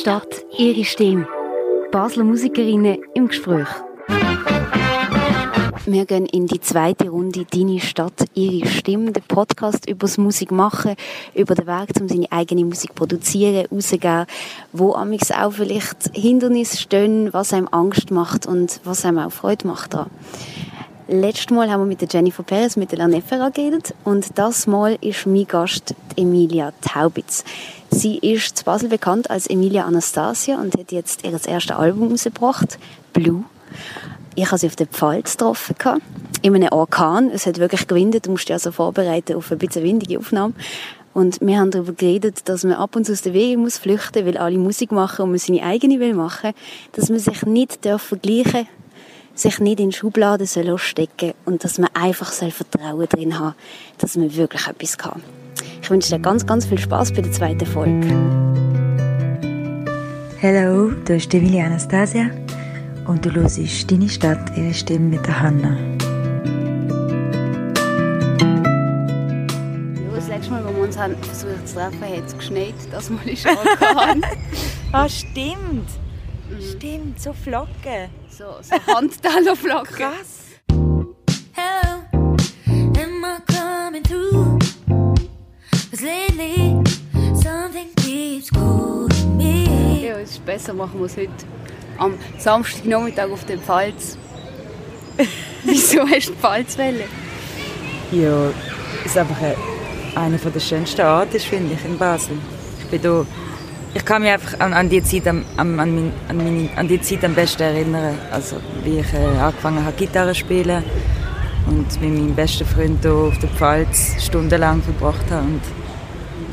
Stadt, ihre Stimme. Basler Musikerinnen im Gespräch. Wir gehen in die zweite Runde «Deine Stadt, ihre Stimme», der Podcast über das Musik machen, über den Weg, um seine eigene Musik zu produzieren, rauszugeben, wo amix auch vielleicht Hindernisse stehen, was einem Angst macht und was einem auch Freude macht daran. Letztes Mal haben wir mit der Jennifer Perez, mit der Lanefera geredet und das Mal ist mein Gast Emilia Taubitz. Sie ist zu Basel bekannt als Emilia Anastasia und hat jetzt ihr erstes Album rausgebracht, Blue. Ich habe sie auf der Pfalz getroffen, in einem Orkan. Es hat wirklich gewindet, du musst dich also vorbereiten auf ein bisschen windige Aufnahme. Und wir haben darüber geredet, dass man ab und zu aus der Wege muss flüchten, weil alle Musik machen und man seine eigene will machen, dass man sich nicht darf vergleichen sich nicht in Schubladen soll stecken und dass man einfach soll Vertrauen drin haben, dass man wirklich etwas kann. Ich wünsche dir ganz, ganz viel Spaß bei der zweiten Folge. Hallo, du bist Emilia Anastasia und du hörst deine Stadt, ihre Stimme mit der Hanna. das letzte Mal, als wir uns haben versucht zu treffen, hat es geschneit. Das Mal ist Orkan. ah, stimmt. Mhm. Stimmt, so Flocken. So, so Handtellerflocken. Krass. Hello, am I coming through? Cause lately something keeps calling me. Ja, es ist besser, machen wir es heute am Samstagnachmittag auf dem Pfalz. Wieso hast du die Pfalzwelle? Ja, es ist einfach eine der schönsten Orte, finde ich, in Basel. Ich bin hier ich kann mich einfach an, an die Zeit am, an, an, meine, an die Zeit am besten erinnern. Also wie ich äh, angefangen habe Gitarre zu spielen und mit meinem besten Freund hier auf der Pfalz stundenlang verbracht habe und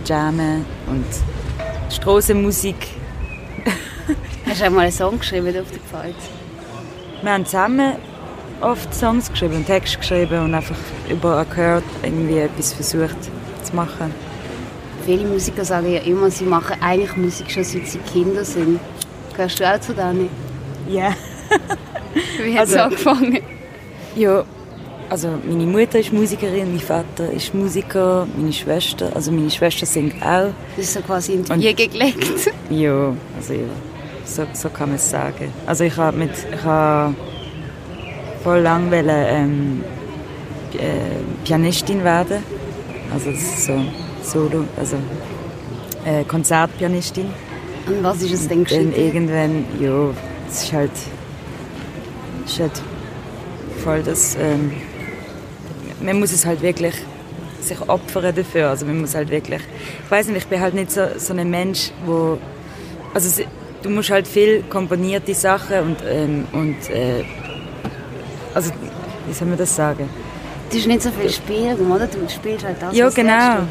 jammen und Strassenmusik. Hast du auch mal einen Song geschrieben auf der Pfalz? Wir haben zusammen oft Songs geschrieben und Texte geschrieben und einfach über gehört irgendwie etwas versucht zu machen viele Musiker sagen ja immer, sie machen eigentlich Musik schon seit sie Kinder sind. Gehörst du auch zu denen? Ja. Wie hat es also, angefangen? Ja, also meine Mutter ist Musikerin, mein Vater ist Musiker, meine Schwester, also meine Schwester singt auch. Das ist so quasi in die Wiege gelegt. ja, also ja, so, so kann man es sagen. Also ich habe mit, ich habe voll lang wollen, ähm, äh, Pianistin werden. Also das ist so Solo, also äh, Konzertpianistin. Und was ist es denn Dann irgendwann, ja, es ist halt, es ist halt voll das, ähm, man muss es halt wirklich sich opfern dafür, also man muss halt wirklich, ich weiß nicht, ich bin halt nicht so, so ein Mensch, wo, also du musst halt viel komponierte Sachen und, ähm, und äh, also, wie soll man das sagen? Du hast nicht so viel Spielen, oder? Du spielst halt das, Ja, genau.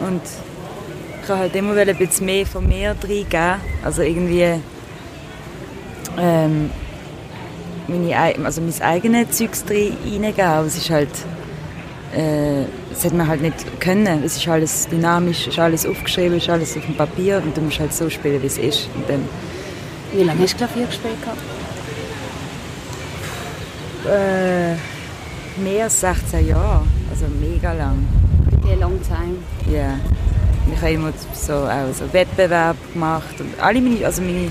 Und ich habe halt immer ein bisschen mehr von mir reingeben. Also irgendwie ähm, meine, also mein eigenes Zeugs reingeben. Aber es ist halt, äh, das hat man halt nicht können. Es ist alles dynamisch, ist alles aufgeschrieben, es ist alles auf dem Papier und du musst halt so spielen, wie es ist. Und dann, wie lange hast du Klavier gespielt? Äh, mehr als 16 Jahre, also mega lang a long time. Ja. Yeah. Ich habe immer so, auch so Wettbewerb gemacht und alle meine, also meine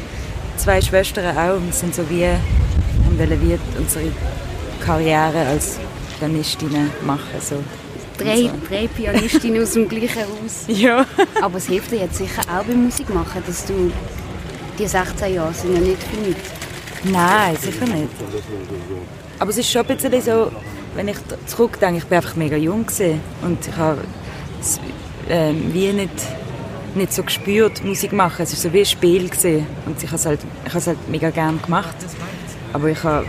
zwei Schwestern auch, wir sind so wie, und wollen wie unsere Karriere als Pianistinnen machen. So. Drei, so. drei Pianistinnen aus dem gleichen Haus. Ja. Aber es hilft dir jetzt sicher auch beim Musik machen, dass du die 16 Jahre sind ja nicht für nichts. Nein, sicher nicht. Aber es ist schon ein bisschen so, wenn ich zurückdenke, ich war einfach mega jung gewesen und ich habe es, äh, wie nicht, nicht so gespürt, Musik machen. Es war so wie ein Spiel gewesen. und ich habe es halt, ich habe es halt mega gerne gemacht. Aber ich, habe,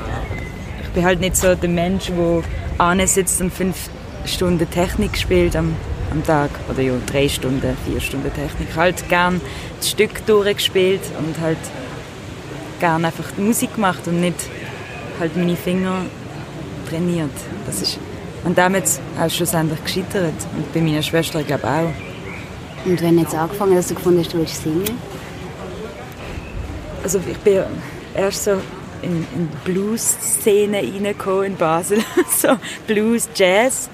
ich bin halt nicht so der Mensch, der sitzt und fünf Stunden Technik spielt am, am Tag oder ja, drei Stunden, vier Stunden Technik. Ich habe halt gerne das Stück durchgespielt und halt gerne einfach Musik gemacht und nicht halt meine Finger trainiert. Das ist, und damit auch schlussendlich gescheitert. Und bei meiner Schwester, glaube ich, auch. Und wenn du jetzt angefangen hast, du gefunden hast, du willst singen? Also ich bin erst so in, in die Blues-Szene reingekommen in Basel. so Blues, Jazz.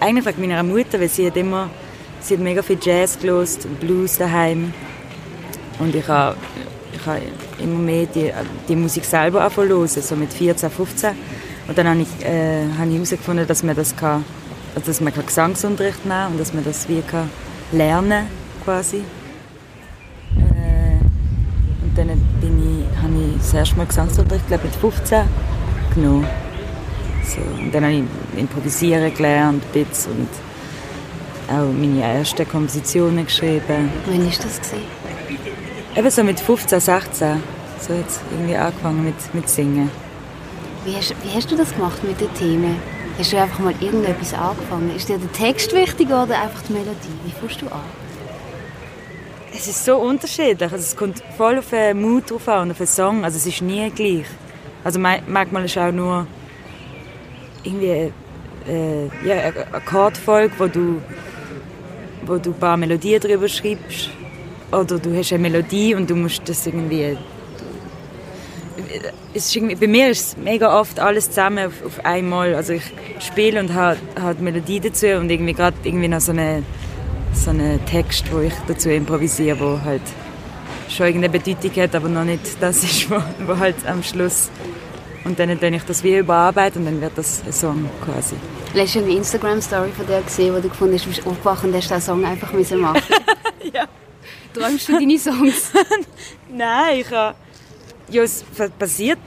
Eigentlich wegen meiner Mutter, weil sie hat immer, sie hat mega viel Jazz gelost, Blues daheim. Und ich habe, ich habe immer mehr die, die Musik selber hören, so mit 14, 15. Und dann habe ich, äh, habe ich herausgefunden, dass man das kann, also dass man Gesangsunterricht nehmen kann und dass man das wie kann lernen quasi. Äh, und dann bin ich, habe ich das erste Mal Gesangsunterricht, glaube mit 15 genommen. So, und dann habe ich improvisieren gelernt, Bits und auch meine ersten Kompositionen geschrieben. Wann war das? Gewesen? Eben so mit 15, 16. So jetzt irgendwie angefangen mit, mit Singen. Wie hast, wie hast du das gemacht mit den Themen? Hast du einfach mal irgendetwas angefangen? Ist dir der Text wichtig oder einfach die Melodie? Wie fährst du an? Es ist so unterschiedlich. Also es kommt voll auf den Mut drauf an und auf den Song. Also es ist nie gleich. Also manchmal ist auch nur irgendwie äh, ja, eine Akkordfolge, wo du, wo du ein paar Melodien drüber schreibst. Oder du hast eine Melodie und du musst das irgendwie es bei mir ist es mega oft alles zusammen auf, auf einmal. Also ich spiele und habe, habe Melodie dazu und irgendwie gerade irgendwie noch so einen so eine Text, wo ich dazu improvisiere, wo halt schon irgendeine Bedeutung hat, aber noch nicht das ist, wo, wo halt am Schluss und dann dann ich das wie überarbeite und dann wird das ein Song quasi. Letztens eine Instagram-Story von dir gesehen, wo du gefunden hast, du bist aufgewacht und hast den Song einfach müssen machen Ja. Träumst du deine Songs? Nein, ich habe ja, es passiert,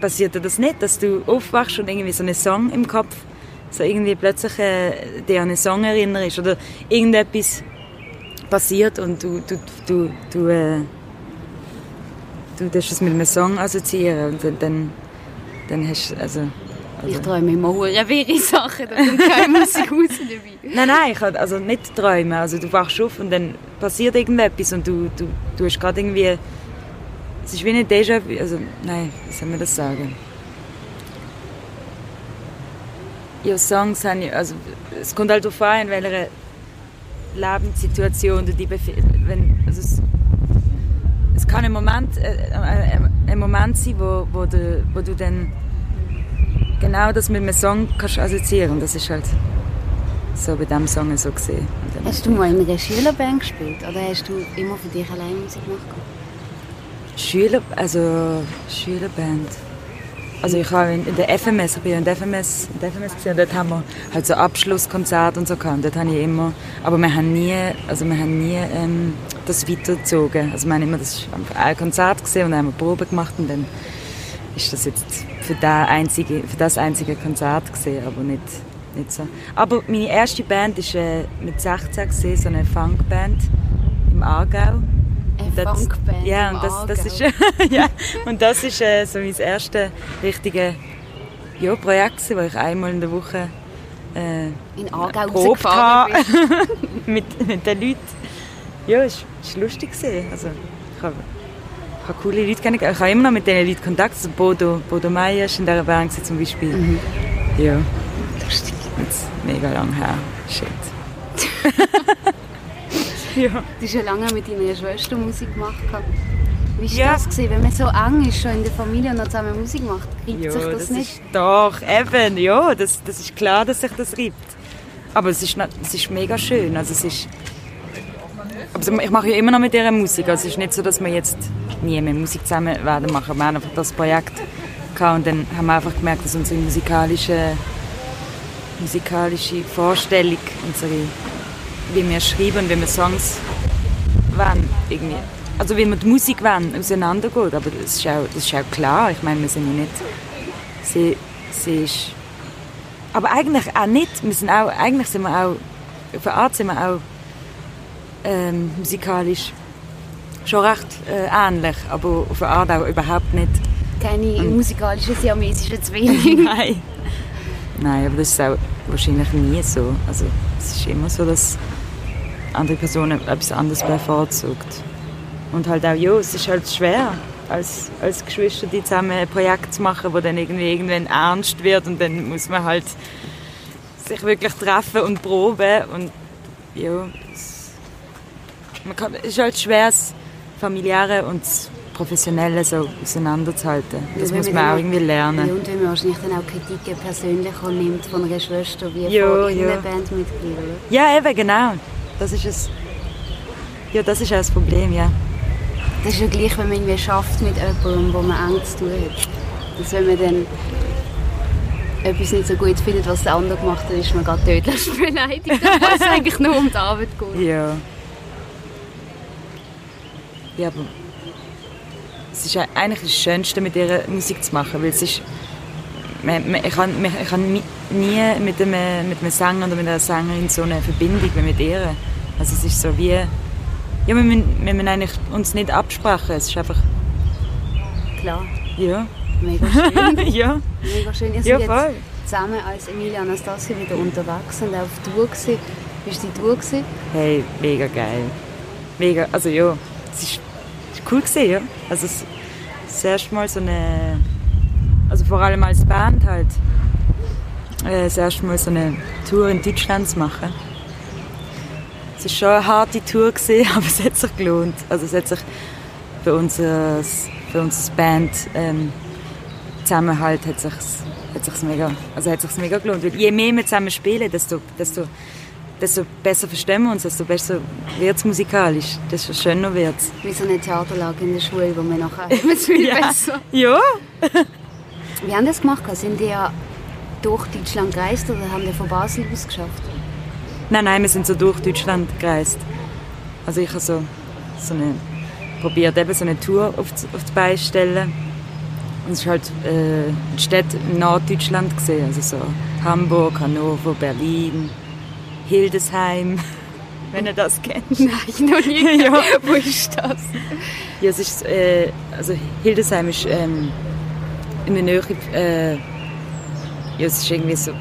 passiert dir das nicht, dass du aufwachst und irgendwie so einen Song im Kopf, so irgendwie plötzlich äh, dir an einen Song erinnerst oder irgendetwas passiert und du, du, du, du, äh, du darfst es mit einem Song assoziieren und dann, dann hast du, also, also. Ich träume immer wirre Sachen, da kommt keine Musik raus dabei. Nein, nein, ich kann also nicht träumen. Also du wachst auf und dann passiert irgendetwas und du, du, du hast gerade irgendwie es ist wie eine Déjà-vu. Also, nein, wie soll man das sagen? Ja, Songs haben also es kommt halt darauf an, in welcher Lebenssituation du dich befindest. Also es, es kann ein Moment, äh, äh, ein Moment sein, wo, wo, du, wo du dann genau das mit einem Song kannst assoziieren. Das ist halt so bei diesem Song so gesehen. Hast du mal in einer Schülerband gespielt oder hast du immer für dich allein Musik gemacht? Schüler, also Schülerband. Also ich habe in der FMS, ich in der FMS, in der FMS gesehen, dort haben wir halt so Abschlusskonzert und so gehabt. Dort habe ich immer, aber wir haben nie, also wir haben nie ähm, das weitergezogen. Also wir haben immer das ein Konzert gesehen und dann haben wir Probe gemacht und dann ist das jetzt für das einzige, für das einzige Konzert gesehen, aber nicht, nicht so. Aber meine erste Band war äh, mit 16 gesehen, so eine Funkband im Aargau. Das, Funkband ja, und das, das ist, ja, und das ist äh, so mein erstes richtiges ja, Projekt, wo ich einmal in der Woche äh, in Aargau probt habe mit, mit den Leuten. Ja, es war lustig. Also, ich habe, ich habe coole Leute kennengelernt. Ich habe immer noch mit diesen Leuten Kontakt. Also Bodo, Bodo Meyer ist in dieser Band zum Beispiel. Mhm. Ja. Lustig. Jetzt mega lang her. Shit. Ja. Du hast ja lange mit deiner Schwester Musik gemacht. Wie war ja. das, gewesen, wenn man so eng ist, schon in der Familie und noch zusammen Musik macht? Reibt ja, sich das, das nicht? Doch, eben, ja, das, das ist klar, dass sich das reibt. Aber es ist, es ist mega schön. Also es ist, also ich mache ja immer noch mit ihrer Musik. Also es ist nicht so, dass wir jetzt nie mehr Musik zusammen werden machen. Wir haben einfach das Projekt gehabt und dann haben wir einfach gemerkt, dass unsere musikalische, musikalische Vorstellung, unsere wie wir schreiben, wie wir Songs wollen, irgendwie. Also wie wir die Musik wollen, auseinandergeht. Aber das ist, auch, das ist auch klar. Ich meine, wir sind ja nicht... Sie, sie ist... Aber eigentlich auch nicht. Wir sind auch, eigentlich sind wir auch... Auf eine Art sind wir auch ähm, musikalisch schon recht äh, ähnlich, aber auf eine Art auch überhaupt nicht. Keine Und, musikalischen siamesischen Zwillinge? Nein. Nein, aber das ist auch wahrscheinlich nie so. Also es ist immer so, dass andere Personen etwas anderes bevorzugt. Und halt auch, ja, es ist halt schwer, als, als Geschwister die zusammen ein Projekt zu machen, wo dann irgendwie irgendwann ernst wird und dann muss man halt sich wirklich treffen und proben und ja, es, man kann, es ist halt schwer, das Familiäre und das Professionelle so auseinanderzuhalten. Das ja, muss man auch irgendwie lernen. Ja, und wenn man wahrscheinlich dann auch Kritiken persönlich nimmt von einer Schwester wie ja, von ja. Bandmitglied, Ja, eben, genau. Das ist es. Ja, das ist auch das Problem, ja. Das ist ja gleich, wenn man irgendwie schafft mit jemandem, wo man eng zu tun hat. Dass wenn man dann etwas nicht so gut findet, was der andere gemacht hat, ist man gerade tödlich beleidigt, weil es eigentlich nur um die Arbeit geht. Ja. Ja, aber es ist eigentlich das Schönste, mit ihr Musik zu machen, weil es ist... Ich kann, ich kann nie mit einem, mit einem Sänger oder mit einer Sängerin so eine Verbindung wie mit ihr. Also es ist so wie... Ja, wir müssen, wir müssen eigentlich uns nicht absprechen, es ist einfach... Klar. Ja. Mega schön. ja. Mega schön. Ihr Ja, seid voll. jetzt zusammen als Emilia Anastasia wieder unterwegs und auf Tour gewesen. Wie war die Tour? Gewesen? Hey, mega geil. Mega, also ja, es ist, ist cool gewesen, ja. Also es, das erste Mal so eine, also vor allem als Band halt, äh, das erste Mal so eine Tour in Deutschland zu machen. Es ist schon eine harte Tour gewesen, aber es hat sich gelohnt. Also es hat sich für unser, für unser Band ähm, Zusammenhalt hat sich's, hat sich's mega, also hat sich's mega gelohnt. Weil je mehr wir zusammen spielen, desto, desto, desto besser verstehen wir uns, desto besser wird es musikalisch, desto schöner wird es. Wie so eine Theaterlage in der Schule, wo man nachher immer viel Ja. besser. Ja. Wie haben das gemacht? Sind die ja durch Deutschland gereist oder haben die von Basel aus geschafft? Nein, nein, wir sind so durch Deutschland gereist. Also ich habe so, so eine, probiert eben so eine Tour auf, die- auf die Beine stellen. Und es ist halt äh, die Städte in Norddeutschland gesehen, also so Hamburg, Hannover, Berlin, Hildesheim, wenn ihr das kennt. Nein, noch nie. Ja. Wo ist das? Ja, es ist, äh, also Hildesheim ist ähm, in der Nähe, äh, ja, es ist irgendwie so,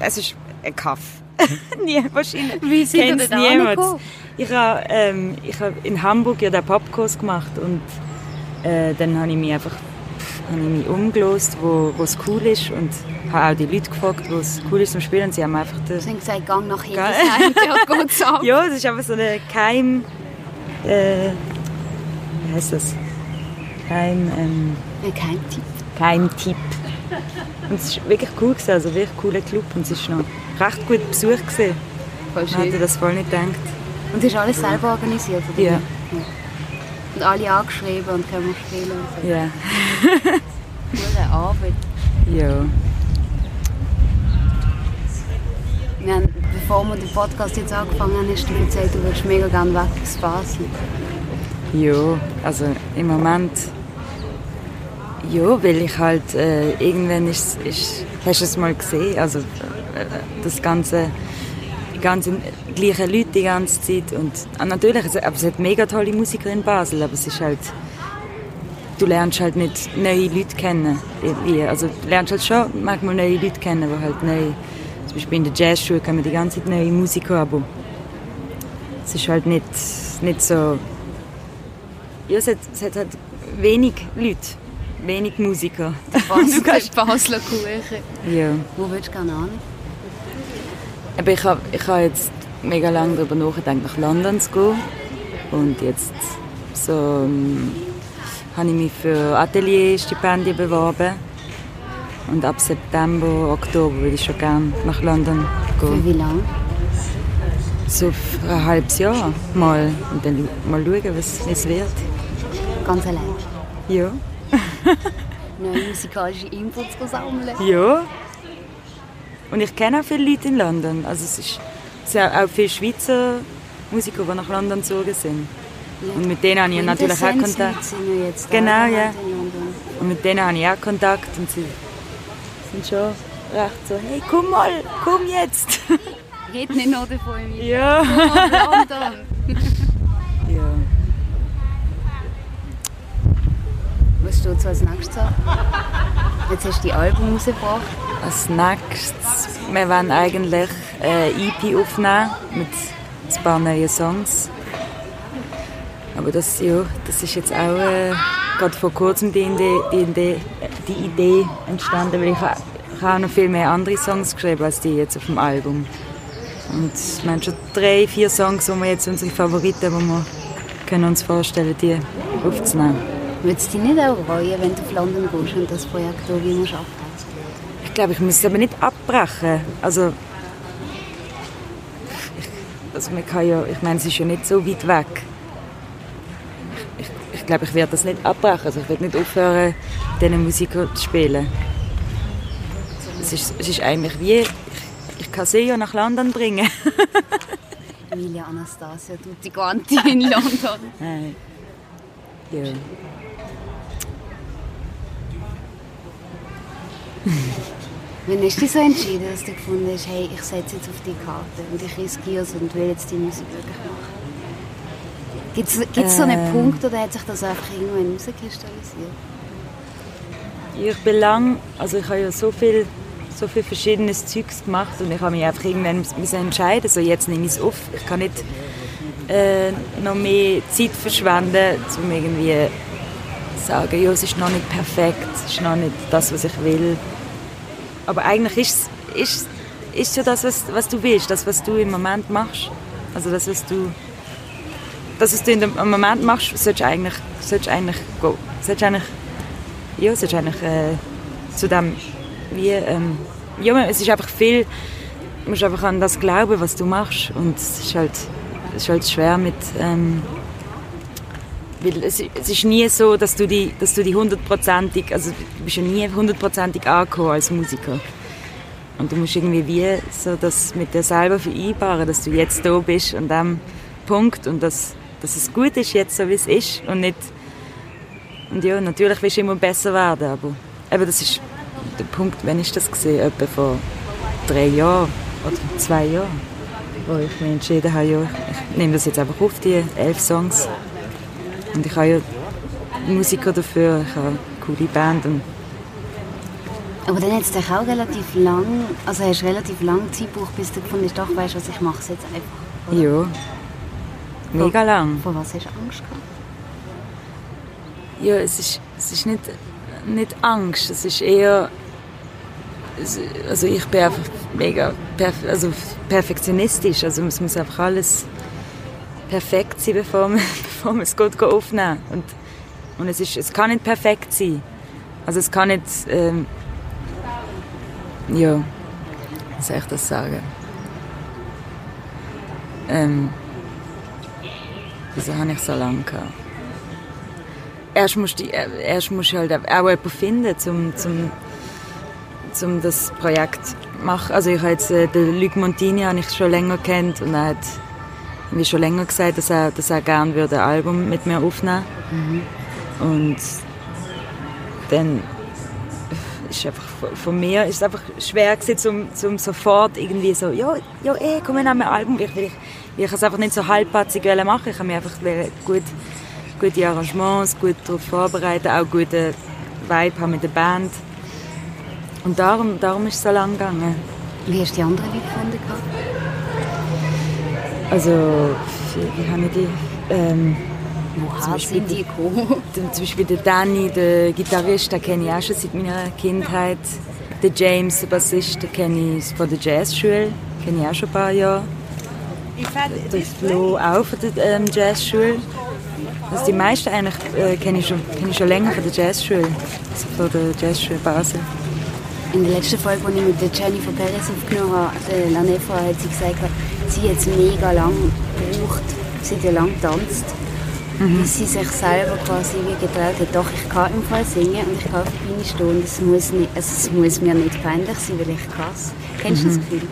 es ist ein Kaff. Nie, wahrscheinlich. Wie sind Kennt's denn niemand. Ich habe ähm, ich hab in Hamburg ja den Popkurs gemacht und äh, dann habe ich mich einfach habe ich mich umgelost, wo es cool ist und habe auch die Leute gefragt, wo es cool ist zum Spielen. Und sie haben einfach den, Sie haben gesagt, gang nach. Hildesheim, dort geht's ab. ja, es ist einfach so eine Keim. Äh, wie heißt das? Keim. Ähm, Ein Geheimtipp. Und es war wirklich cool, gewesen, also wirklich cooler Club. Und es war noch recht gut besucht. Gewesen. Voll Ich hätte schön. das voll nicht gedacht. Und das ist alles selber organisiert? Oder? Ja. Und alle angeschrieben und können wir spielen und so. Ja. Coole Arbeit. Ja. Wir haben, bevor wir den Podcast jetzt angefangen haben, hast du erzählt, du würdest mega gerne weg aus Basel. Ja, also im Moment. Ja, weil ich halt äh, irgendwann ist, ist hast du es mal gesehen, also äh, das ganze die ganzen gleichen Leute die ganze Zeit und ah, natürlich, es, aber es hat mega tolle Musiker in Basel, aber es ist halt du lernst halt nicht neue Leute kennen, also du lernst halt schon manchmal neue Leute kennen, die halt neu, zum Beispiel in der Jazzschule wir die ganze Zeit neue Musiker, aber es ist halt nicht, nicht so ja, es hat, es hat halt wenig Leute, wenig Musiker. Du kannst- Basler Kuchen. Ja. Wo willst du gerne hin? Aber ich habe ich hab jetzt mega lange darüber nachgedacht, nach London zu gehen. Und jetzt so, ähm, habe ich mich für Atelierstipendien beworben. Und ab September, Oktober würde ich schon gerne nach London Für gehen. wie lange? So für ein halbes Jahr mal. Und dann mal schauen, was es wird. Ganz allein. Ja. Neue musikalische Inputs sammeln. Ja. Und ich kenne auch viele Leute in London. Also es, ist, es sind auch viele Schweizer Musiker, die nach London gezogen sind. Und mit denen habe ich natürlich auch Kontakt. sind Genau, ja. Und mit denen habe ich auch Kontakt. Und sie sind schon recht so, hey, komm mal, komm jetzt. Red nicht nur davon, wie ja. London. ja. Was steht so als nächstes an? Jetzt hast du die Album rausgebracht. Als nächstes, wir wollen eigentlich eine EP aufnehmen mit ein paar neuen Songs. Aber das, ja, das ist jetzt auch äh, gerade vor kurzem die Idee, die, die Idee entstanden, weil ich, ich habe noch viel mehr andere Songs geschrieben als die jetzt auf dem Album. Und wir haben schon drei, vier Songs, wo wir jetzt unsere Favoriten, wo wir können uns vorstellen, die aufzunehmen. Würde es dich nicht auch reuen, wenn du auf London gehst und das Projekt hier wie musst? Ich glaube, ich muss es aber nicht abbrechen. Also, ich, also man kann ja, ich meine, es ist ja nicht so weit weg. Ich, ich ich glaube, ich werde das nicht abbrechen. Also ich werde nicht aufhören, diese Musik zu spielen. Es ist, es ist eigentlich wie, ich, ich kann sie ja nach London bringen. Emilia Anastasia tutti quanti in London. Nein. Ja. Hast du dich so entschieden, dass du gefunden hast, hey, ich setze jetzt auf die Karte und ich riskiere es und will jetzt die Musik wirklich machen? Gibt es so einen Ähm. Punkt oder hat sich das einfach irgendwann rauskristallisiert? Ich bin lang, also ich habe ja so viel, so viel verschiedenes Zeugs gemacht und ich habe mich einfach irgendwann müssen entscheiden, so jetzt nehme ich es auf. Ich kann nicht äh, noch mehr Zeit verschwenden, um irgendwie sagen, ja, es ist noch nicht perfekt, es ist noch nicht das, was ich will. Aber eigentlich ist es ist, ja das, was, was du willst, das, was du im Moment machst. Also das, was du, das, was du im Moment machst, solltest du eigentlich, solltest du eigentlich, solltest du eigentlich ja, ist eigentlich äh, zu dem, wie, ähm, ja, es ist einfach viel, du musst einfach an das glauben, was du machst und es ist halt, es ist halt schwer mit, ähm, weil es, es ist nie so, dass du die, dass du die hundertprozentig, also du bist ja nie hundertprozentig angekommen als Musiker. Und du musst irgendwie wie so das mit dir selber vereinbaren, dass du jetzt da bist an dem Punkt und dass, dass es gut ist jetzt so, wie es ist und nicht und ja, natürlich willst du immer besser werden, aber eben das ist der Punkt, wann ist das gesehen? Etwa vor drei Jahren oder zwei Jahren, wo ich mich entschieden habe, ja, ich nehme das jetzt einfach auf, die elf Songs. Und ich habe ja Musiker dafür, ich habe eine coole Band und Aber dann hat es dich auch relativ lang, also hast relativ lange Zeit gebraucht, bis du gefunden hast, doch, weißt was, ich mache es jetzt einfach. oder? ja, mega lang. Vor was hast du Angst gehabt? Ja, es ist, es ist nicht, nicht Angst, es ist eher... Also ich bin einfach mega perf also perfektionistisch, also es muss einfach alles perfekt sein, bevor man, bevor man es gut aufnehmen kann. Und, und es, ist, es kann nicht perfekt sein. Also es kann nicht... Ähm, ja, wie soll ich das sagen? Ähm, wieso habe ich so lange gehabt? erst musst du, erst musst du halt auch jemanden finden, um zum, zum das Projekt zu machen. Also ich habe jetzt äh, den Luc Montini habe ich schon länger kennt und er hat mir schon länger gesagt, dass er, dass er gerne würde ein Album mit mir aufnehmen. Und dann ist einfach von- mir ist es einfach schwer gewesen, zum, zum sofort irgendwie so ja ja eh komm wir nehmen ein Album. Ich ich, ich es einfach nicht so halbpatzig machen. Ich habe mich einfach gut gute Arrangements gut darauf vorbereiten auch gute Vibe haben mit der Band. Und darum darum ist es so lang gegangen. Wie hast du die anderen Leute gefunden? Also wie, haben wir die ähm, Woher Beispiel sind die gekommen? Zum Beispiel der Danny, der Gitarrist, den kenne ich auch schon seit meiner Kindheit. Der James, der Bassist, den kenne ich von der Jazzschule, kenne ich auch schon ein paar Jahre. Der Flo auch von der ähm, Jazzschule. Also die meisten eigentlich äh, kenne ich, schon, kenn ich schon länger von der Jazzschule, also von der Jazzschule Basel. In der letzten Folge, die ich mit der Jennifer Perez aufgenommen habe, der Lanefa, hat sie gesagt, sie es mega lang gebraucht, sie hat ja lang getanzt, bis sie sich selber quasi wie getraut hat, doch, ich kann im Fall singen und ich kann auf der Bühne stehen und es muss, nicht, also es muss mir nicht peinlich sein, weil ich kann es. Kennst du das Gefühl?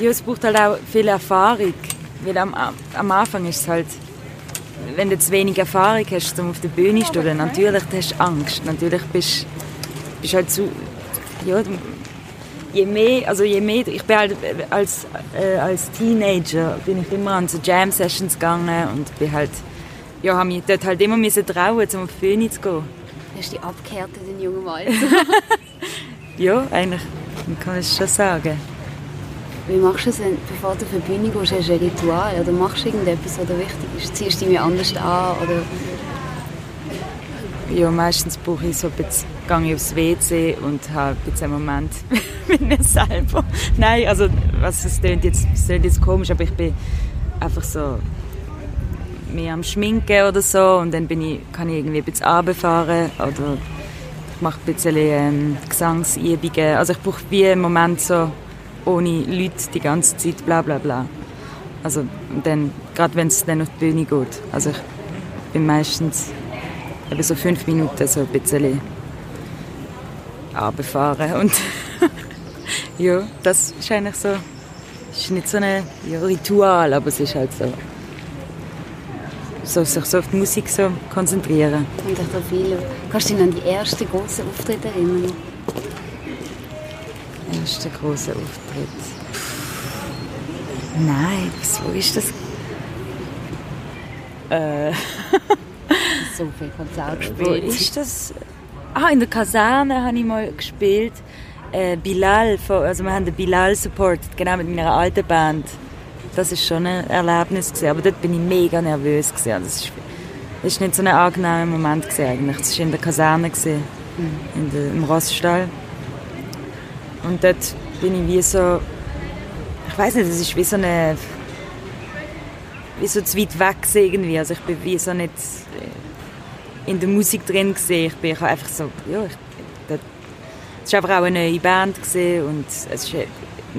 Ja, es braucht halt auch viel Erfahrung. Weil am, am Anfang ist es halt, wenn du zu wenig Erfahrung hast, um auf der Bühne zu stehen, natürlich hast du Angst. Natürlich bist du halt zu. Ja, je mehr, also je mehr, ich bin halt als, äh, als Teenager bin ich immer an so Jam Sessions gegangen und bin halt, ja, habe mich dort halt immer müssen trauen, um auf die Bühne zu gehen. Hast du dich abgehärtet in jungem Alter? Ja, eigentlich kann man es schon sagen. Wie machst du es, bevor du auf die Bühne gehst? Hast du ein Ritual oder machst du irgendetwas, was wichtig ist? Ziehst du dich anders an? Oder Ja, meistens brauche ich so ein bisschen, gehe ich aufs WC und habe bisschen einen Moment mit mir selber. Nein, also was, es klingt jetzt, es klingt jetzt komisch, aber ich bin einfach so mehr am Schminken oder so und dann bin ich, kann ich irgendwie ein bisschen runterfahren oder ich mache ein bisschen ähm, Gesangsübungen. Also ich brauche wie einen Moment so ohne Leute die ganze Zeit, bla bla bla. Also dann, gerade wenn es dann auf die Bühne geht. Also ich bin meistens eben so fünf Minuten so ein bisschen runterfahren und ja, das ist eigentlich so, ist nicht so ein ja, Ritual, aber es ist halt so, so sich so auf die Musik so konzentrieren. Und ich da viele. Kannst du dich an die ersten großen Auftritte erinnern? Erster großer Auftritt. Nein, was, wo ist das? Äh, So viel Konzerte wo gespielt. ist das? Ah, in der Kaserne habe ich mal gespielt. Äh, Bilal, von, also wir haben den Bilal supported, genau mit meiner alten Band. Das ist schon ein Erlebnis gewesen, aber dort bin ich mega nervös gewesen. Also Das ist, das ist nicht so ein angenehmer Moment gewesen eigentlich. Das war in der Kaserne gewesen, in der, im Rossstall. Und dort bin ich wie so, ich weiß nicht, das ist wie so eine, wie so zu weit weg irgendwie. Also ich bin wie so nicht in der Musik drin gesehen. Ich bin ich habe einfach so, ja, ich, das, es war einfach auch eine neue Band gewesen und es ist ein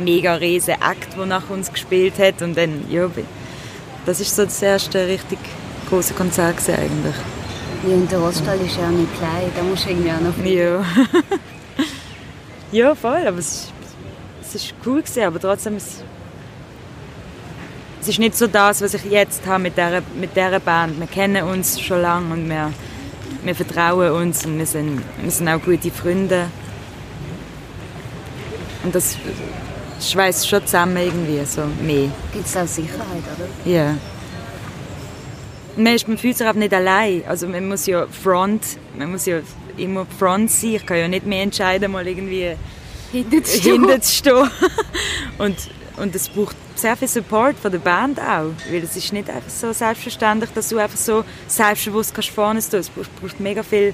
mega riesen Act, der nach uns gespielt hat und dann, ja, das ist so das erste richtig große Konzert gewesen eigentlich. Ja, und der Roststall ist ja auch nicht klein, da musst du irgendwie auch noch... Ja. ja, voll, aber es, ist- es ist cool gewesen, aber trotzdem es, es ist nicht so das, was ich jetzt habe mit dieser, mit dieser Band. Wir kennen uns schon lange und wir, wir vertrauen uns und wir sind, wir sind auch gute Freunde. Und das schweißt schon zusammen irgendwie, so mehr. Gibt es auch Sicherheit, oder? Ja. Man, ist, man fühlt sich aber nicht allein. Also man muss ja Front, man muss ja immer Front sein. Ich kann ja nicht mehr entscheiden, mal irgendwie hinten zu stehen. Und, und es braucht sehr viel Support von der Band auch. Weil es ist nicht einfach so selbstverständlich, dass du einfach so selbstbewusst kannst vorne stehen. Es braucht, braucht mega viel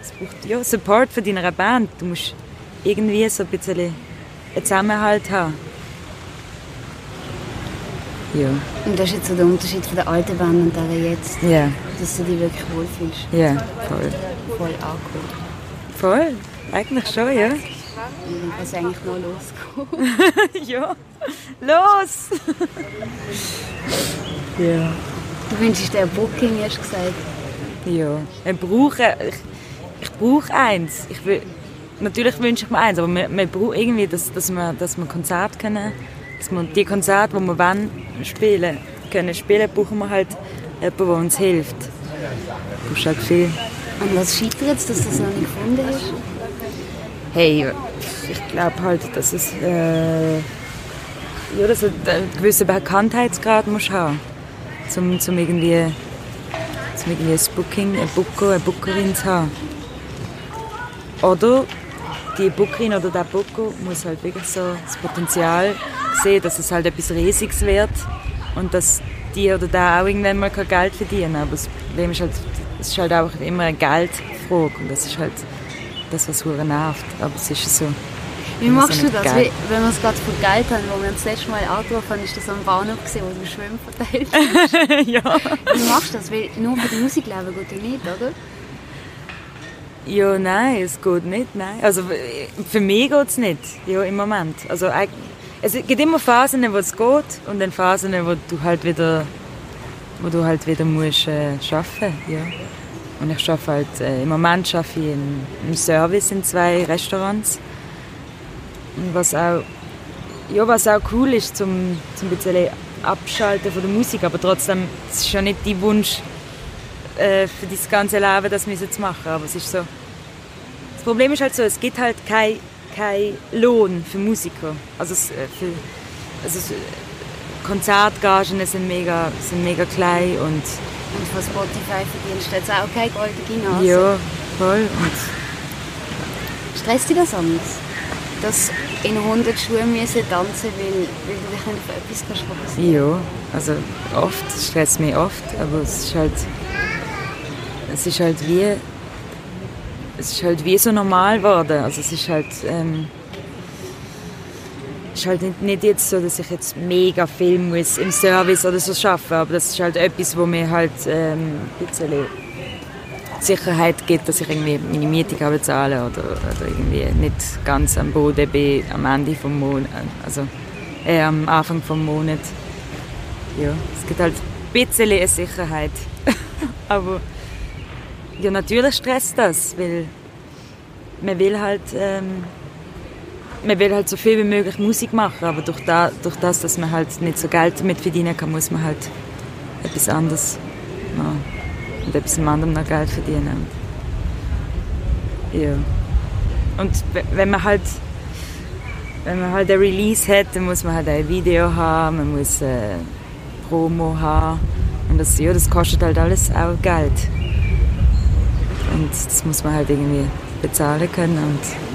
es braucht, ja, Support von deiner Band. Du musst irgendwie so ein bisschen einen Zusammenhalt haben. Ja. Und das ist jetzt so der Unterschied von der alten Band und der jetzt, Ja, dass du dich wirklich wohlfühlst. ja, voll. Voll angekommen. Voll, eigentlich schon, ja. Und dann kann es eigentlich noch losgehen. ja, los! ja. Du wünschst dir ein Booking, hast du gesagt. Ja, ich brauche, ich, ich brauche eins. Ich will, natürlich wünsche ich mir eins, aber wir, wir brauchen irgendwie, dass, dass wir, dass wir Konzerte können, dass wir die Konzerte, die wir wollen, spielen können spielen, brauchen wir halt jemanden, der uns hilft. Du brauchst halt viel. Und was scheitert jetzt, dass du das noch nicht gefunden hast? Hey, ich glaube halt, dass es, äh, ja, dass einen gewissen Bekanntheitsgrad musst haben, zum, zum irgendwie, zum irgendwie ein Booking, ein Booker, eine Bookerin zu haben. Oder die Bookerin oder der Booker muss halt wirklich so das Potenzial sehen, dass es halt etwas Riesiges wird und dass die oder der auch irgendwann mal kein Geld verdienen. Aber das Problem ist halt, es ist halt auch immer eine Geldfrage und das ist halt das, was hure nervt. Aber es ist so. Wie machst so du das? Wie, wenn wir es gerade von Geld haben, wo wir das letzte Mal angerufen haben, ist das am Bahnhof gesehen, wo du Schwimmen verteilt hast. ja. Wie machst du das? Weil nur für die Musik leben geht ja nicht, oder? Ja, nein, es geht nicht, nein. Also für mich geht es nicht, ja, im Moment. Also es gibt immer Phasen, wo es geht und dann Phasen, wo du halt wieder, wo du halt wieder musst äh, arbeiten, ja. Und ich arbeite halt, äh, im Moment arbeite ich in, im Service in zwei Restaurants. Und was auch, ja, was auch cool ist, zum, zum bisschen abschalten von der Musik, aber trotzdem, es ist ja nicht dein Wunsch, äh, für das ganze Leben das müssen zu machen. Aber es ist so. Das Problem ist halt so, es gibt halt kein, kein Lohn für Musiker. Also, es, äh, für, also äh, Konzertgagen sind mega, sind mega klein und Und von Spotify verdienst du jetzt auch keine goldene Nase. ja, voll. Und Stresst dich das anders? Dass in 100 Schuhen müssen tanzen, weil, weil du dich nicht auf etwas fokussieren Ja, also oft, es stresst mich oft, aber es ist halt, es ist halt wie, es ist halt wie so normal geworden. Also es ist halt, ähm, ist halt nicht, jetzt so, dass ich jetzt mega viel muss im Service oder so arbeiten, aber das ist halt etwas, wo mir halt ähm, ein bisschen Sicherheit gibt, dass ich irgendwie meine Miete kann bezahlen oder, oder irgendwie nicht ganz am Boden bin am Ende vom Monat, also äh, am Anfang vom Monat. Ja, es gibt halt ein bisschen eine Sicherheit. aber ja, natürlich stresst das, weil man will halt, ähm, man will halt so viel wie möglich Musik machen, aber durch, da, durch das, dass man halt nicht so Geld damit verdienen kann, muss man halt etwas anderes noch, und etwas anderem noch Geld verdienen. Ja. Und wenn man halt wenn man halt ein Release hat, dann muss man halt ein Video haben, man muss äh, Promo haben und das, ja, das kostet halt alles auch Geld. Und das muss man halt irgendwie bezahlen können. Und,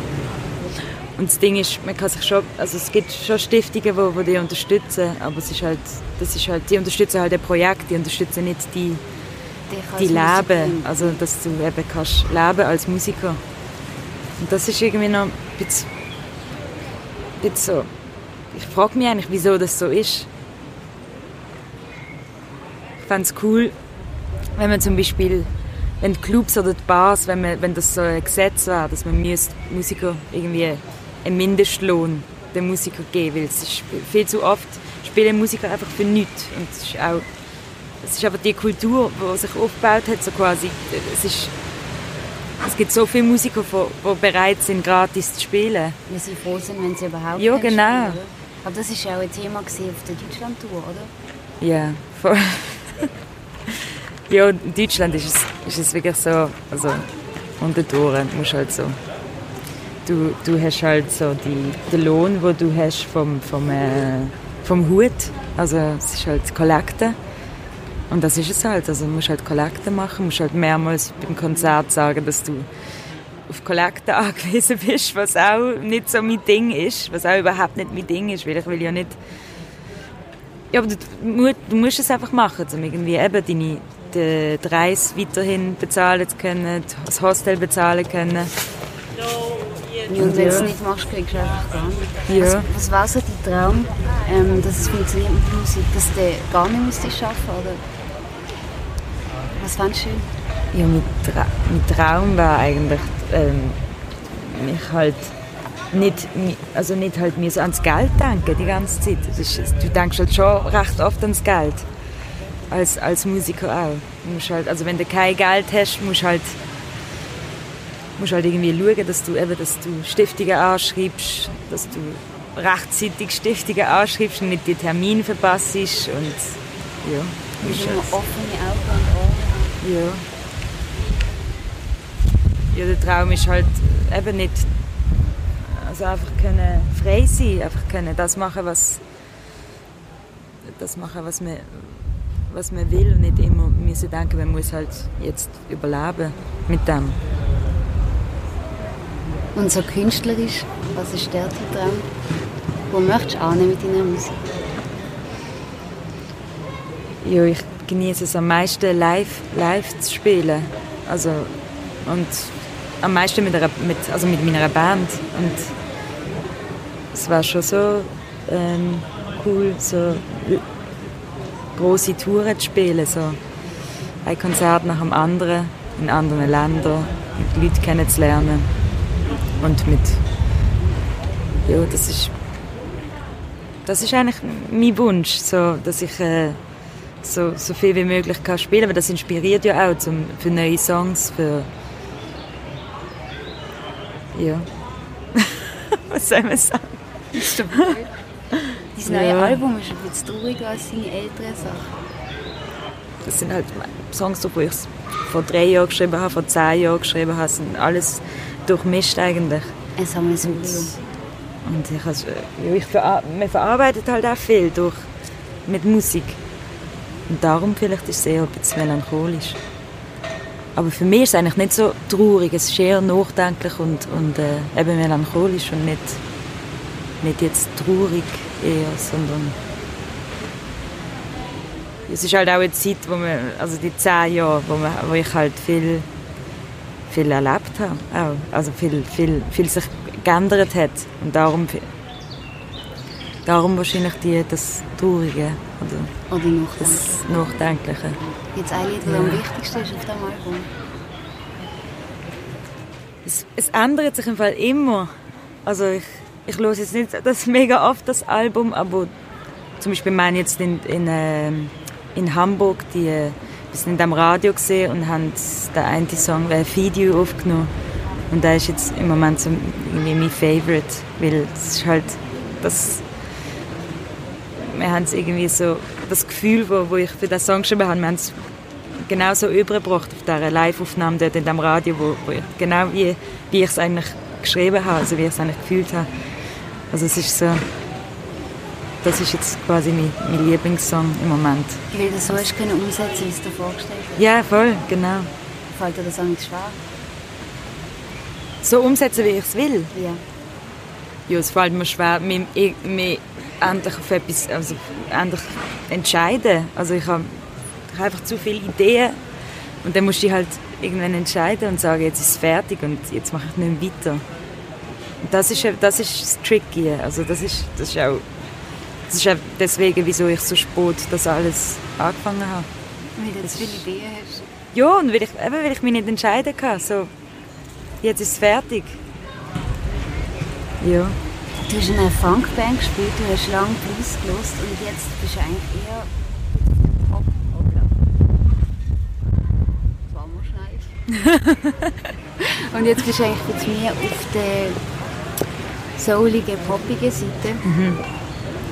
und das Ding ist, man kann sich schon, also es gibt schon Stiftungen, die, die, die unterstützen, aber es ist halt, das ist halt, die unterstützen halt ein Projekt, die unterstützen nicht die, die Leben, also dass du eben kannst leben als Musiker. Und das ist irgendwie noch ein bisschen, ein bisschen so, ich frage mich eigentlich, wieso das so ist. Ich fände es cool, wenn man zum Beispiel wenn die Clubs oder die Bars, wenn, man, wenn das so ein Gesetz wäre, dass man Musiker irgendwie einen Mindestlohn den Musiker geben, weil es ist viel zu oft spielen Musiker einfach für nichts und es ist auch es ist aber die Kultur, die sich aufgebaut hat, so quasi, es ist es gibt so viele Musiker, die bereit sind, gratis zu spielen. Wir sind froh sind, wenn sie überhaupt Ja, genau. Spielen, aber das war ja auch ein Thema auf der Deutschland-Tour, oder? Ja, voll. Ja, in Deutschland ist es, ist es wirklich so, also unter Toren musst halt so. Du, du hast halt so die, den Lohn, den du hast vom, vom, äh, vom Hut. Also es ist halt Kollekte. Und das ist es halt. Also du musst halt Kollekte machen, musst halt mehrmals beim Konzert sagen, dass du auf Kollekte angewiesen bist, was auch nicht so mein Ding ist, was auch überhaupt nicht mein Ding ist, weil ich will ja nicht... Ja, aber du, du musst es einfach machen, um irgendwie eben deine, die Reise weiterhin bezahlen zu können, das Hostel bezahlen können. Ja, und wenn du es nicht machst, kriegst du einfach gar nicht. Ja. Also, was war so dein Traum, ähm, dass es funktioniert mit der Musik, dass du gar nicht müsstest arbeiten oder was fandest du Ja, mein, Tra mein Traum war eigentlich, ähm, mich halt nicht, also nicht halt mir so ans Geld denken die ganze Zeit. Ist, du denkst halt schon recht oft ans Geld als, als Musiker auch. Du musst halt, also wenn du kein Geld hast, musst du halt, musst halt irgendwie schauen, dass du, eben, dass du Stiftungen anschreibst, dass du rechtzeitig Stiftungen anschreibst und nicht die Termine verpasst. Und ja, Du musst immer offene Augen und Ohren ja. Ja, der Traum ist halt eben nicht, also einfach können frei sein, einfach können das machen, was das machen, was man, was man will und nicht immer müssen denken, man muss halt jetzt überleben mit dem. Und so künstlerisch, was ist der Traum? Wo möchtest du mit deiner Musik? Ja, ich genieße es am meisten live, live zu spielen. Also, und am meisten mit, einer, mit, also mit meiner Band. Und es war schon so ähm, cool, so große Touren zu spielen. So ein Konzert nach dem anderen in anderen Ländern, mit Leuten kennenzulernen. Und mit. Ja, das ist. Das ist eigentlich mein Wunsch, so, dass ich äh, so, so viel wie möglich kann spielen kann. Das inspiriert ja auch zum, für neue Songs, für. Ja. Was soll man sagen? Dein neue Ja. Album ist ein bisschen trauriger als seine älteren Sachen. Das sind halt Songs, die ich vor drei Jahren geschrieben habe, vor zehn Jahren geschrieben habe. Das sind alles durchmischt eigentlich. Ein Sammelsurium. Und ich, also, ich verar man verarbeitet halt auch viel durch, mit Musik. Und darum vielleicht ist es eher ein bisschen melancholisch. Aber für mich ist es eigentlich nicht so traurig. Es ist eher nachdenklich und, und äh, eben melancholisch und nicht, nicht jetzt traurig eher, sondern es ist halt auch eine Zeit, wo man, also die zehn Jahre, wo, man, wo ich halt viel, viel erlebt habe. Auch. Also viel, viel, viel sich geändert hat. Und darum, darum wahrscheinlich die, das Traurige oder Oder noch das. Nachdenkliche. Jetzt ein Lied, das am wichtigsten ist auf diesem Album. Es, es ändert sich im Fall immer. Also ich, ich höre jetzt nicht das mega oft das Album, aber zum Beispiel meine jetzt in, in, ähm, in Hamburg die, sind in dem Radio gesehen und haben den einen Song äh, Feed You aufgenommen. Und der ist jetzt im Moment so irgendwie mein Favorite, weil es ist halt das wir haben es irgendwie so das Gefühl, wo, wo ich für den Song geschrieben habe, wir haben es genau so übergebracht auf dieser Live-Aufnahme dort in dem Radio, wo, wo ich, genau wie, wie ich es eigentlich geschrieben habe, also wie ich es eigentlich gefühlt habe. Also es ist so, das ist jetzt quasi mein, mein Lieblingssong im Moment. Weil du so hast können umsetzen, wie es dir vorgestellt hast. Ja, voll, genau. Fällt dir das auch nicht schwer? So umsetzen, wie ich es will? Ja. Ja, es fällt mir schwer, mich, mich endlich auf etwas also endlich entscheiden. Also ich habe habe einfach zu viele Ideen und dann musst du halt irgendwann entscheiden und sagen, jetzt ist es fertig und jetzt mache ich nicht mehr weiter. Und das ist, das ist das Tricky. Also das ist, das ist auch das ist auch deswegen, wieso ich so spät das alles angefangen habe. Weil du zu viele Ideen hast. Ja, und weil ich, eben, weil ich mich nicht entscheiden kann. So, jetzt ist es fertig. Ja. Du hast in einer Funkband gespielt, du hast lange Blues gelost und jetzt bist du eigentlich eher Pop. Und jetzt bist du eigentlich mit mir auf der souligen, poppigen Seite.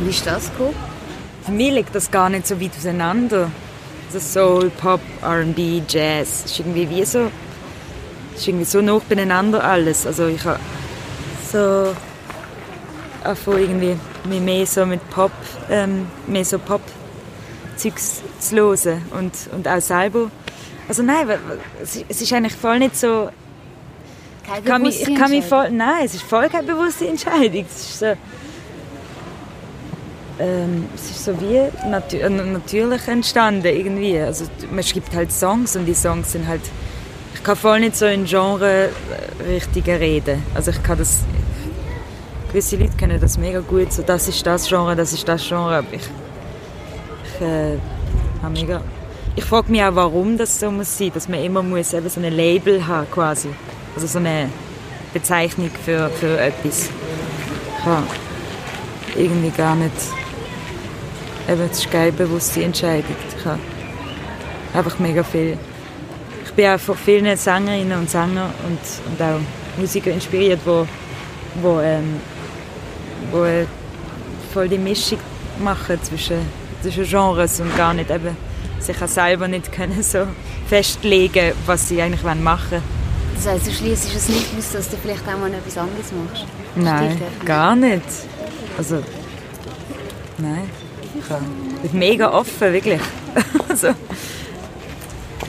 Wie ist das gekommen? Für mich liegt das gar nicht so weit auseinander. Also Soul, Pop, R&B, Jazz. Das ist irgendwie wie so, ist irgendwie so nah beieinander alles. Also ich habe so angefangen, irgendwie mich mehr so mit Pop, ähm, mehr so Pop Zeugs zu hören und, und auch selber. Also nein, es ist- eigentlich voll nicht so, Keine ich kann mich, ich bewusste kann mich voll, nein, es ist voll keine bewusste Entscheidung. Es ist so, ähm, es ist so wie natü äh, natürlich entstanden irgendwie. Also man schreibt halt Songs und die Songs sind halt, ich kann voll nicht so in Genre äh, richtigen reden. Also ich kann das, gewisse Leute kennen das mega gut, so das ist das Genre, das ist das Genre, aber ich, ich äh, habe mega, ich frage mich auch, warum das so muss sein, dass man immer muss eben so ein Label haben quasi, also so eine Bezeichnung für, für etwas. Ich habe irgendwie gar nicht, eben, es ist keine bewusste Entscheidung. Ich habe einfach mega viel, ich bin auch von vielen Sängerinnen und Sängern und, und auch Musiker inspiriert, wo, wo, ähm, wo äh, voll die Mischung machen zwischen, zwischen Genres und gar nicht eben sich auch selber nicht können so festlegen, was sie eigentlich wollen machen Das heisst, du schließt es nicht aus, dass du vielleicht auch mal etwas anderes machst? Nein, gar nicht. Also, nein. Bin mega offen, wirklich. also,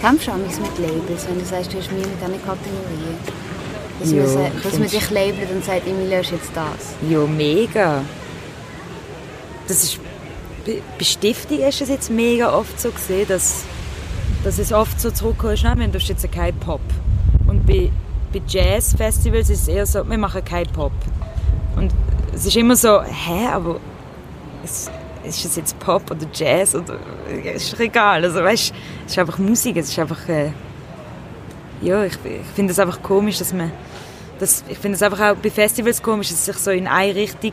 Kämpfst du mit Labels, wenn du sagst, du hast mir mit diesen Kategorien? Dass, Ja, man, dass man dich labelt und sagt, ich lösche jetzt das. ja, mega. Das ist, bei Stiftung ist es jetzt mega oft so gesehen, dass, dass es oft so zurückkommt, nein, wir tun jetzt kein Pop. Und bei, bei Jazz-Festivals ist es eher so, wir machen kein Pop. Und es ist immer so, hä, aber es, ist es jetzt Pop oder Jazz oder ist doch egal. Also weißt, es ist einfach Musik, es ist einfach äh, ja, ich, ich finde es einfach komisch, dass man das, ich finde es einfach auch bei Festivals komisch, dass sich so in eine Richtung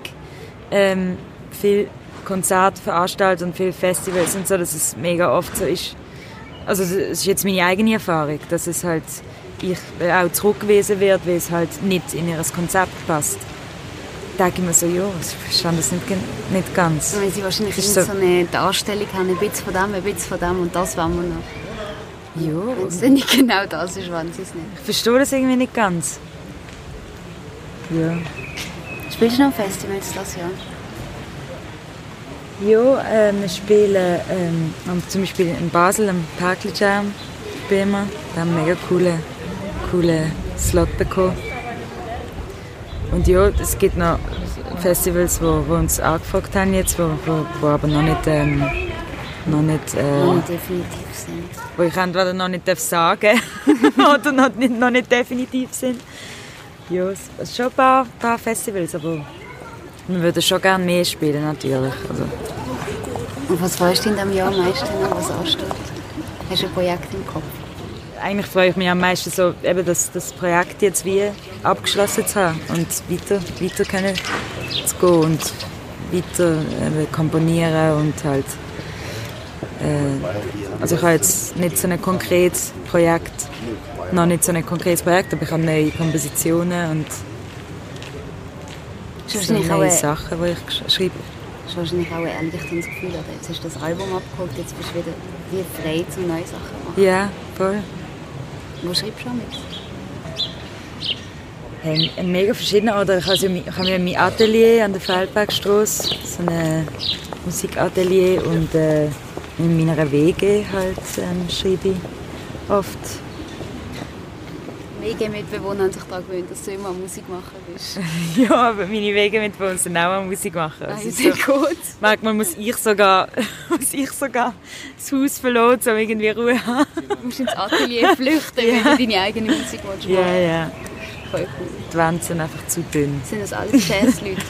ähm, viel Konzerte veranstaltet und viele Festivals und so, dass es mega oft so ist. Also das ist jetzt meine eigene Erfahrung, dass es halt ich äh, auch zurückgewiesen wird, weil es halt nicht in ihr Konzept passt. Da denke ich mir so, ja, ich verstehe das nicht, nicht ganz. Weil sie wahrscheinlich so, so- eine Darstellung haben, ein bisschen von dem, ein bisschen von dem und das wollen wir noch. Ja, Wenn es nicht genau das ist, wollen sie es nicht. ich verstehe das irgendwie nicht ganz. Ja. Spielst du noch Festivals das Jahr? Ja, äh, wir spielen ähm, zum Beispiel in Basel am Parkle Jam spielen wir. Da haben wir einen mega coole, coole Slot bekommen. Und ja, es gibt noch Festivals, wo, wo uns angefragt haben jetzt, wo, wo, wo aber noch nicht, ähm, noch nicht, äh, definitiv sind. wo ich entweder noch nicht darf sagen oder noch nicht, noch nicht definitiv sind. Ja, es sind schon ein paar, paar Festivals, aber wir würden schon gerne mehr spielen natürlich. Also, Und was freust du in diesem Jahr am meisten was ansteht? Hast du ein Projekt im Kopf? Eigentlich freue ich mich am meisten so, eben das, das Projekt jetzt wie abgeschlossen zu haben und weiter, weiter können zu gehen und weiter eben komponieren und halt äh, also ich habe jetzt nicht so ein konkretes Projekt, noch nicht so ein konkretes Projekt, aber ich habe neue Kompositionen und so neue Sachen, die ich schreibe. Das ist wahrscheinlich auch ähnlich das Gefühl, oder? Jetzt hast du das Album abgeholt, jetzt bist du wieder wie frei zu neue Sachen machen. Ja, voll. Wo schreibst du damit? Hey, mega verschiedene, oder ich ich habe mein Atelier an der Feldbergstraße, so ein Musikatelier und äh, in meiner Wege halt ähm, schreibe ich oft Wegemitbewohner haben sich daran gewöhnt, dass du immer Musik machen bist. ja, aber meine Wegemitbewohner sind auch an Musik machen. Also ah, sehr so, gut. Manchmal muss ich sogar, muss ich sogar das Haus verlassen, um irgendwie Ruhe haben. Du musst ins Atelier flüchten, ja. wenn du deine eigene Musik machst. Ja, ja. Voll cool. Die Wände sind einfach zu dünn. Sind das alles Jazzleute?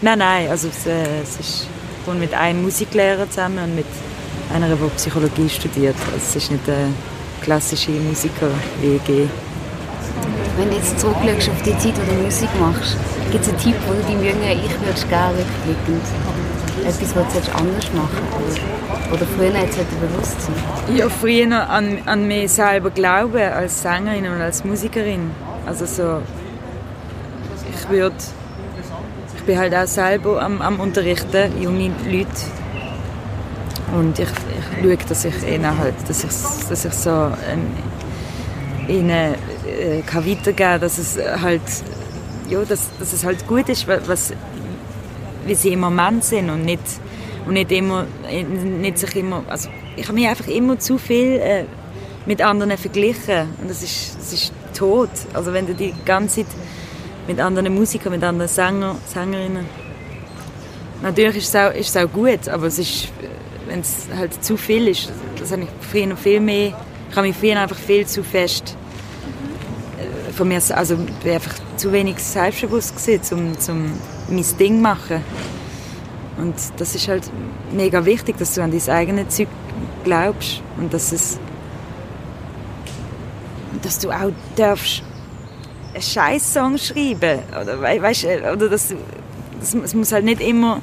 nein, nein, also es, äh, es ist ich mit einem Musiklehrer zusammen und mit einer, die Psychologie studiert. Also es ist nicht eine klassische Musiker-WG. Wenn du jetzt zurückschaust auf die Zeit, wo du Musik machst, gibt es einen Tipp, wo du deinem jüngeren Ich würdest gerne rückblickend etwas, was du anders machen oder, oder früher jetzt bewusst sein? Ja, früher an, an mich selber glauben als Sängerin und als Musikerin. Also so, ich würde, ich bin halt auch selber am, am Unterrichten, junge Leute und ich, ich schaue, dass ich ihnen halt, dass ich, dass ich so ähm, ihnen äh, weitergeben, dass es halt ja, dass, dass es halt gut ist, was, wie sie im Moment sind und nicht und nicht immer nicht sich immer also ich habe mich einfach immer zu viel äh, mit anderen verglichen und das ist das ist tot. Also wenn du die ganze Zeit mit anderen Musikern mit anderen Sänger Sängerinnen natürlich ist es auch, ist es auch gut aber es ist wenn es halt zu viel ist das habe ich früher viel mehr ich habe mich früher einfach viel zu fest von mir, also bin einfach zu wenig selbstbewusst gewesen, um, um mein Ding zu machen. Und das ist halt mega wichtig, dass du an dein eigenes Zeug glaubst und dass es dass du auch darfst einen scheiß Song schreiben oder weißt oder dass das, es muss halt nicht immer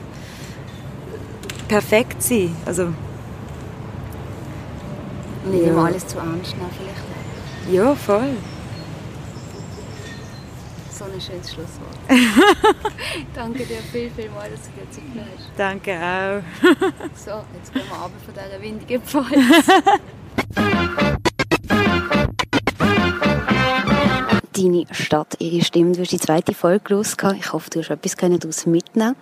perfekt sein also nicht ja. alles zu ernst nehmen vielleicht ja voll ein schönes Schlusswort. Danke dir viel, viel mal, dass du dir Zeit genommen hast. Danke auch. so, jetzt gehen wir runter von dieser windigen Pfalz. Deine Stadt, ihre Stimme, du hast die zweite Folge losgehabt. Ich hoffe, du hast etwas daraus mitnehmen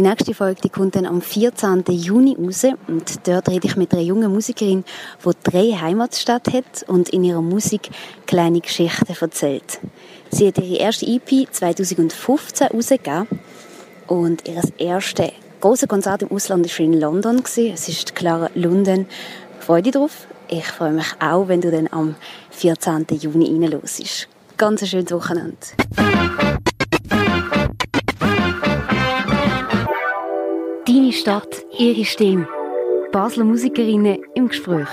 die nächste Folge die kommt dann am 14. Juni raus und dort rede ich mit einer jungen Musikerin, die drei Heimatstädte hat und in ihrer Musik kleine Geschichten erzählt. Sie hat ihre erste EP 2015 rausgegeben und ihr erstes großes Konzert im Ausland war in London. Es ist Clara Lunden. Freude drauf. Ich freue mich auch, wenn du dann am 14. Juni reinlässt. Ganz ein schönes Wochenende. Stadt, ihre Stimme. Basler Musikerinnen im Gespräch.